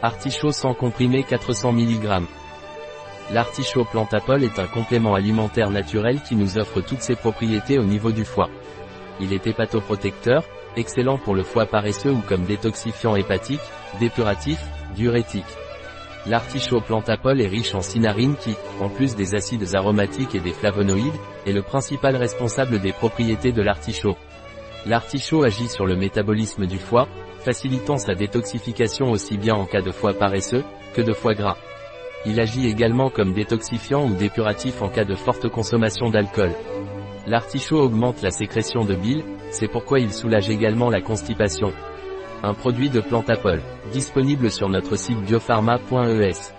Artichaut sans comprimé 400 mg. L'artichaut Plantapol est un complément alimentaire naturel qui nous offre toutes ses propriétés au niveau du foie. Il est hépatoprotecteur, excellent pour le foie paresseux ou comme détoxifiant hépatique, dépuratif, diurétique. L'artichaut Plantapol est riche en cinarine qui, en plus des acides aromatiques et des flavonoïdes, est le principal responsable des propriétés de l'artichaut. L'artichaut agit sur le métabolisme du foie, facilitant sa détoxification aussi bien en cas de foie paresseux, que de foie gras. Il agit également comme détoxifiant ou dépuratif en cas de forte consommation d'alcool. L'artichaut augmente la sécrétion de bile, c'est pourquoi il soulage également la constipation. Un produit de Plantapol, disponible sur notre site biopharma.es.